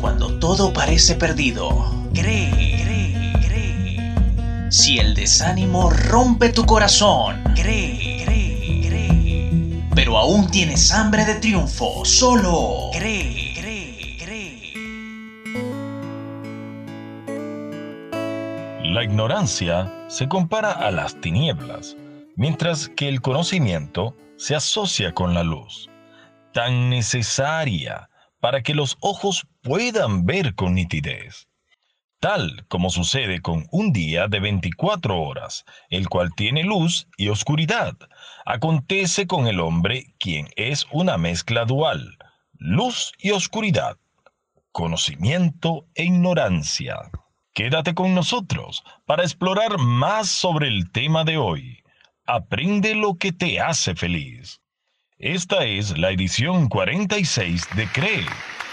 Cuando todo parece perdido, cree, cree, cree. Si el desánimo rompe tu corazón, cree, cree, cree. Pero aún tienes hambre de triunfo, solo cree. La ignorancia se compara a las tinieblas, mientras que el conocimiento se asocia con la luz, tan necesaria para que los ojos puedan ver con nitidez. Tal como sucede con un día de 24 horas, el cual tiene luz y oscuridad, acontece con el hombre quien es una mezcla dual, luz y oscuridad, conocimiento e ignorancia. Quédate con nosotros para explorar más sobre el tema de hoy. Aprende lo que te hace feliz. Esta es la edición 46 de CREE,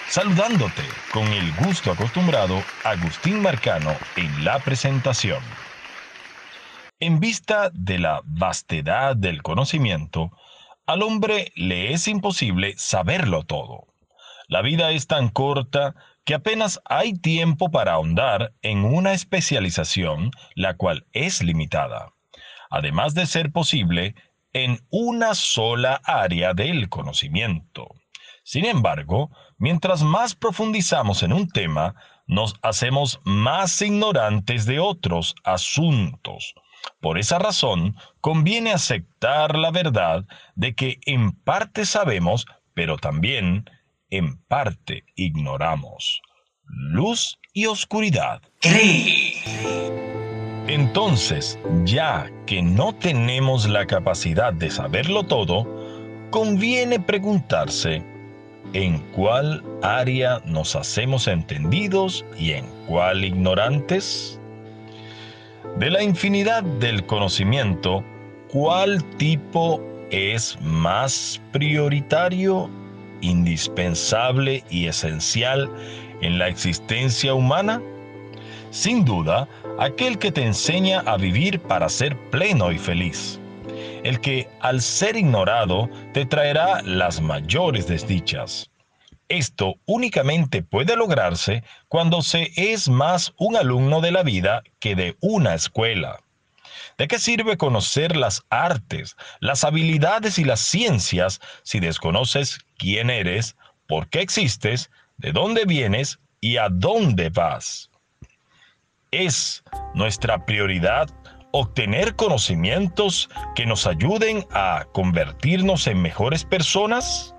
saludándote con el gusto acostumbrado Agustín Marcano en la presentación. En vista de la vastedad del conocimiento, al hombre le es imposible saberlo todo. La vida es tan corta que apenas hay tiempo para ahondar en una especialización, la cual es limitada. Además de ser posible en una sola área del conocimiento. Sin embargo, mientras más profundizamos en un tema, nos hacemos más ignorantes de otros asuntos. Por esa razón, conviene aceptar la verdad de que en parte sabemos, pero también en parte ignoramos. Luz y oscuridad. Cree. Entonces, ya que no tenemos la capacidad de saberlo todo, conviene preguntarse en cuál área nos hacemos entendidos y en cuál ignorantes. De la infinidad del conocimiento, ¿cuál tipo es más prioritario, indispensable y esencial en la existencia humana? Sin duda, aquel que te enseña a vivir para ser pleno y feliz. El que, al ser ignorado, te traerá las mayores desdichas. Esto únicamente puede lograrse cuando se es más un alumno de la vida que de una escuela. ¿De qué sirve conocer las artes, las habilidades y las ciencias si desconoces quién eres, por qué existes, de dónde vienes y a dónde vas? Es nuestra prioridad obtener conocimientos que nos ayuden a convertirnos en mejores personas?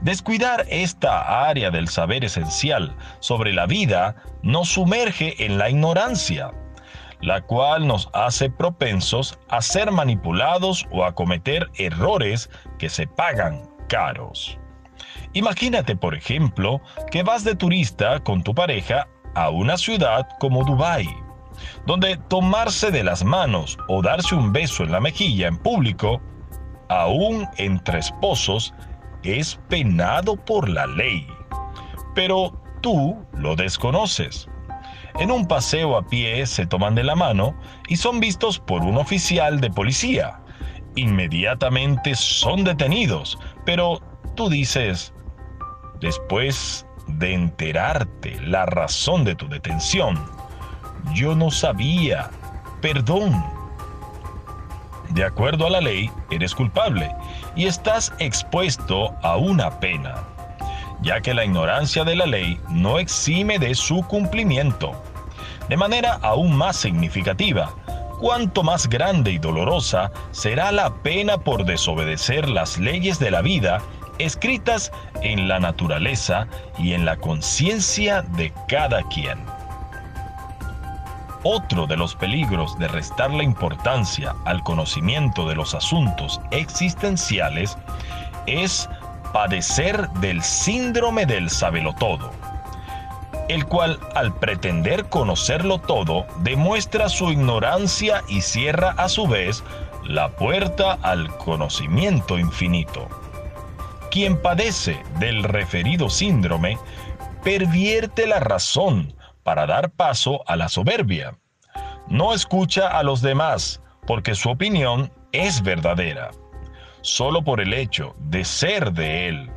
Descuidar esta área del saber esencial sobre la vida nos sumerge en la ignorancia, la cual nos hace propensos a ser manipulados o a cometer errores que se pagan caros. Imagínate, por ejemplo, que vas de turista con tu pareja a una ciudad como Dubái, donde tomarse de las manos o darse un beso en la mejilla en público, aún entre esposos, es penado por la ley. Pero tú lo desconoces. En un paseo a pie se toman de la mano y son vistos por un oficial de policía. Inmediatamente son detenidos, pero tú dices, después de enterarte la razón de tu detención. Yo no sabía. Perdón. De acuerdo a la ley, eres culpable y estás expuesto a una pena, ya que la ignorancia de la ley no exime de su cumplimiento. De manera aún más significativa, cuanto más grande y dolorosa será la pena por desobedecer las leyes de la vida escritas en la naturaleza y en la conciencia de cada quien. Otro de los peligros de restar la importancia al conocimiento de los asuntos existenciales es padecer del síndrome del sabelotodo, el cual al pretender conocerlo todo demuestra su ignorancia y cierra a su vez la puerta al conocimiento infinito. Quien padece del referido síndrome pervierte la razón para dar paso a la soberbia. No escucha a los demás porque su opinión es verdadera, solo por el hecho de ser de él.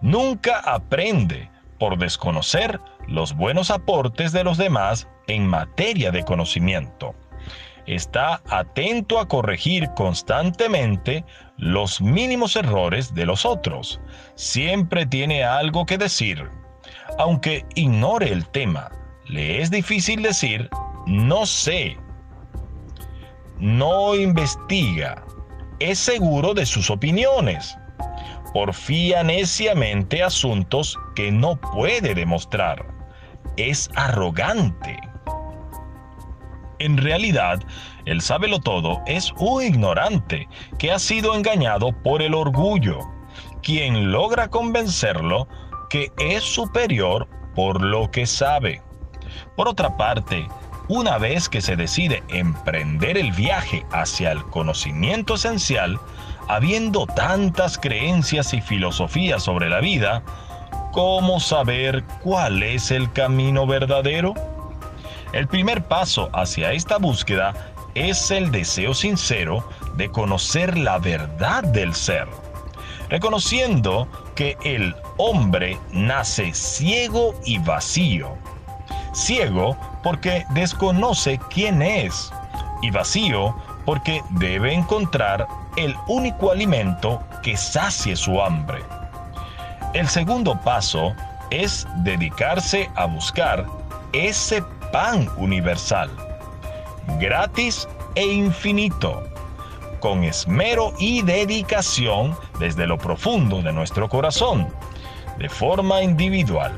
Nunca aprende por desconocer los buenos aportes de los demás en materia de conocimiento. Está atento a corregir constantemente los mínimos errores de los otros. Siempre tiene algo que decir. Aunque ignore el tema, le es difícil decir no sé. No investiga. Es seguro de sus opiniones. Porfía neciamente asuntos que no puede demostrar. Es arrogante. En realidad, el sábelo todo es un ignorante que ha sido engañado por el orgullo, quien logra convencerlo que es superior por lo que sabe. Por otra parte, una vez que se decide emprender el viaje hacia el conocimiento esencial, habiendo tantas creencias y filosofías sobre la vida, ¿cómo saber cuál es el camino verdadero? El primer paso hacia esta búsqueda es el deseo sincero de conocer la verdad del ser, reconociendo que el hombre nace ciego y vacío. Ciego porque desconoce quién es y vacío porque debe encontrar el único alimento que sacie su hambre. El segundo paso es dedicarse a buscar ese pan universal, gratis e infinito, con esmero y dedicación desde lo profundo de nuestro corazón, de forma individual.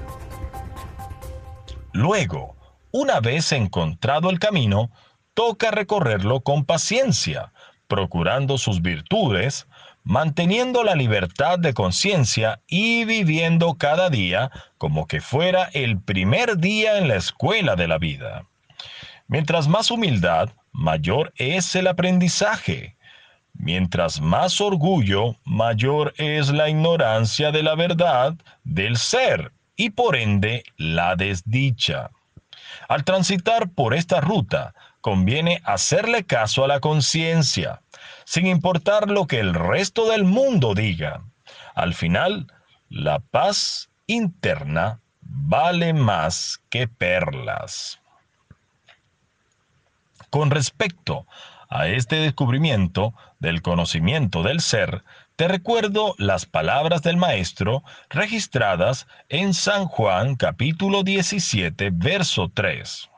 Luego, una vez encontrado el camino, toca recorrerlo con paciencia, procurando sus virtudes, manteniendo la libertad de conciencia y viviendo cada día como que fuera el primer día en la escuela de la vida. Mientras más humildad, mayor es el aprendizaje. Mientras más orgullo, mayor es la ignorancia de la verdad del ser y por ende la desdicha. Al transitar por esta ruta, conviene hacerle caso a la conciencia, sin importar lo que el resto del mundo diga. Al final, la paz interna vale más que perlas. Con respecto a este descubrimiento del conocimiento del ser, te recuerdo las palabras del Maestro registradas en San Juan capítulo 17, verso 3.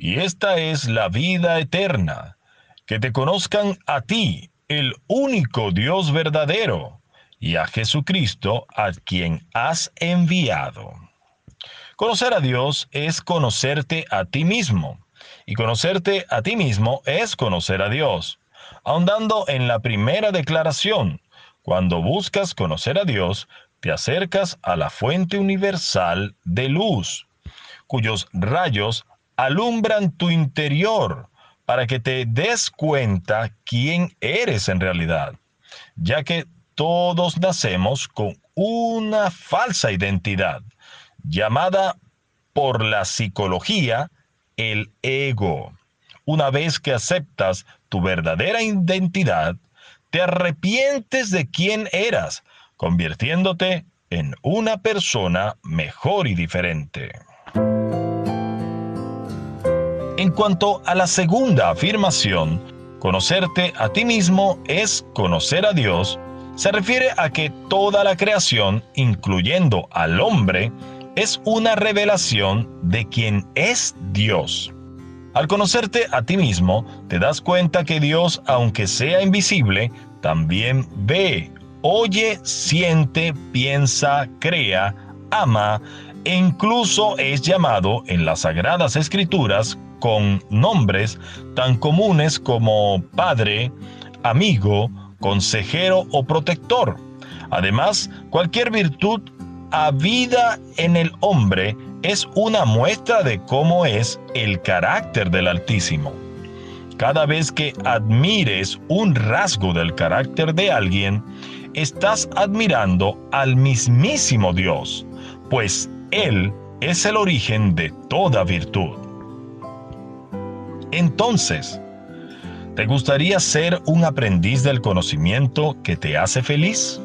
Y esta es la vida eterna, que te conozcan a ti, el único Dios verdadero, y a Jesucristo, a quien has enviado. Conocer a Dios es conocerte a ti mismo, y conocerte a ti mismo es conocer a Dios. Ahondando en la primera declaración, cuando buscas conocer a Dios, te acercas a la fuente universal de luz, cuyos rayos alumbran tu interior para que te des cuenta quién eres en realidad, ya que todos nacemos con una falsa identidad, llamada por la psicología el ego. Una vez que aceptas tu verdadera identidad, te arrepientes de quién eras, convirtiéndote en una persona mejor y diferente. En cuanto a la segunda afirmación, conocerte a ti mismo es conocer a Dios, se refiere a que toda la creación, incluyendo al hombre, es una revelación de quien es Dios. Al conocerte a ti mismo, te das cuenta que Dios, aunque sea invisible, también ve, oye, siente, piensa, crea, ama incluso es llamado en las sagradas escrituras con nombres tan comunes como padre, amigo, consejero o protector. Además, cualquier virtud habida en el hombre es una muestra de cómo es el carácter del Altísimo. Cada vez que admires un rasgo del carácter de alguien, estás admirando al mismísimo Dios, pues Él es el origen de toda virtud. Entonces, ¿te gustaría ser un aprendiz del conocimiento que te hace feliz?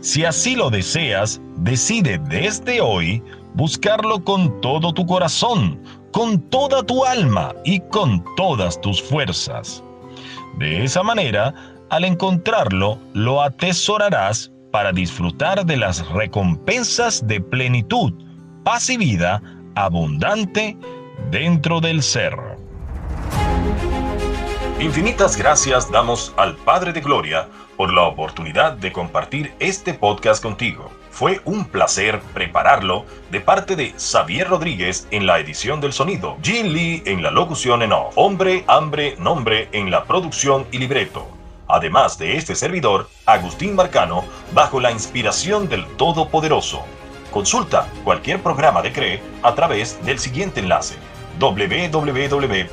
Si así lo deseas, decide desde hoy buscarlo con todo tu corazón, con toda tu alma y con todas tus fuerzas. De esa manera, al encontrarlo, lo atesorarás para disfrutar de las recompensas de plenitud, paz y vida abundante dentro del ser. Infinitas gracias damos al Padre de Gloria por la oportunidad de compartir este podcast contigo. Fue un placer prepararlo de parte de Xavier Rodríguez en la edición del sonido, Jin Lee en la locución en off, Hombre, Hambre, Nombre en la producción y libreto. Además de este servidor, Agustín Marcano, bajo la inspiración del Todopoderoso. Consulta cualquier programa de CRE a través del siguiente enlace www.anchor.fm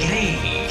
Cree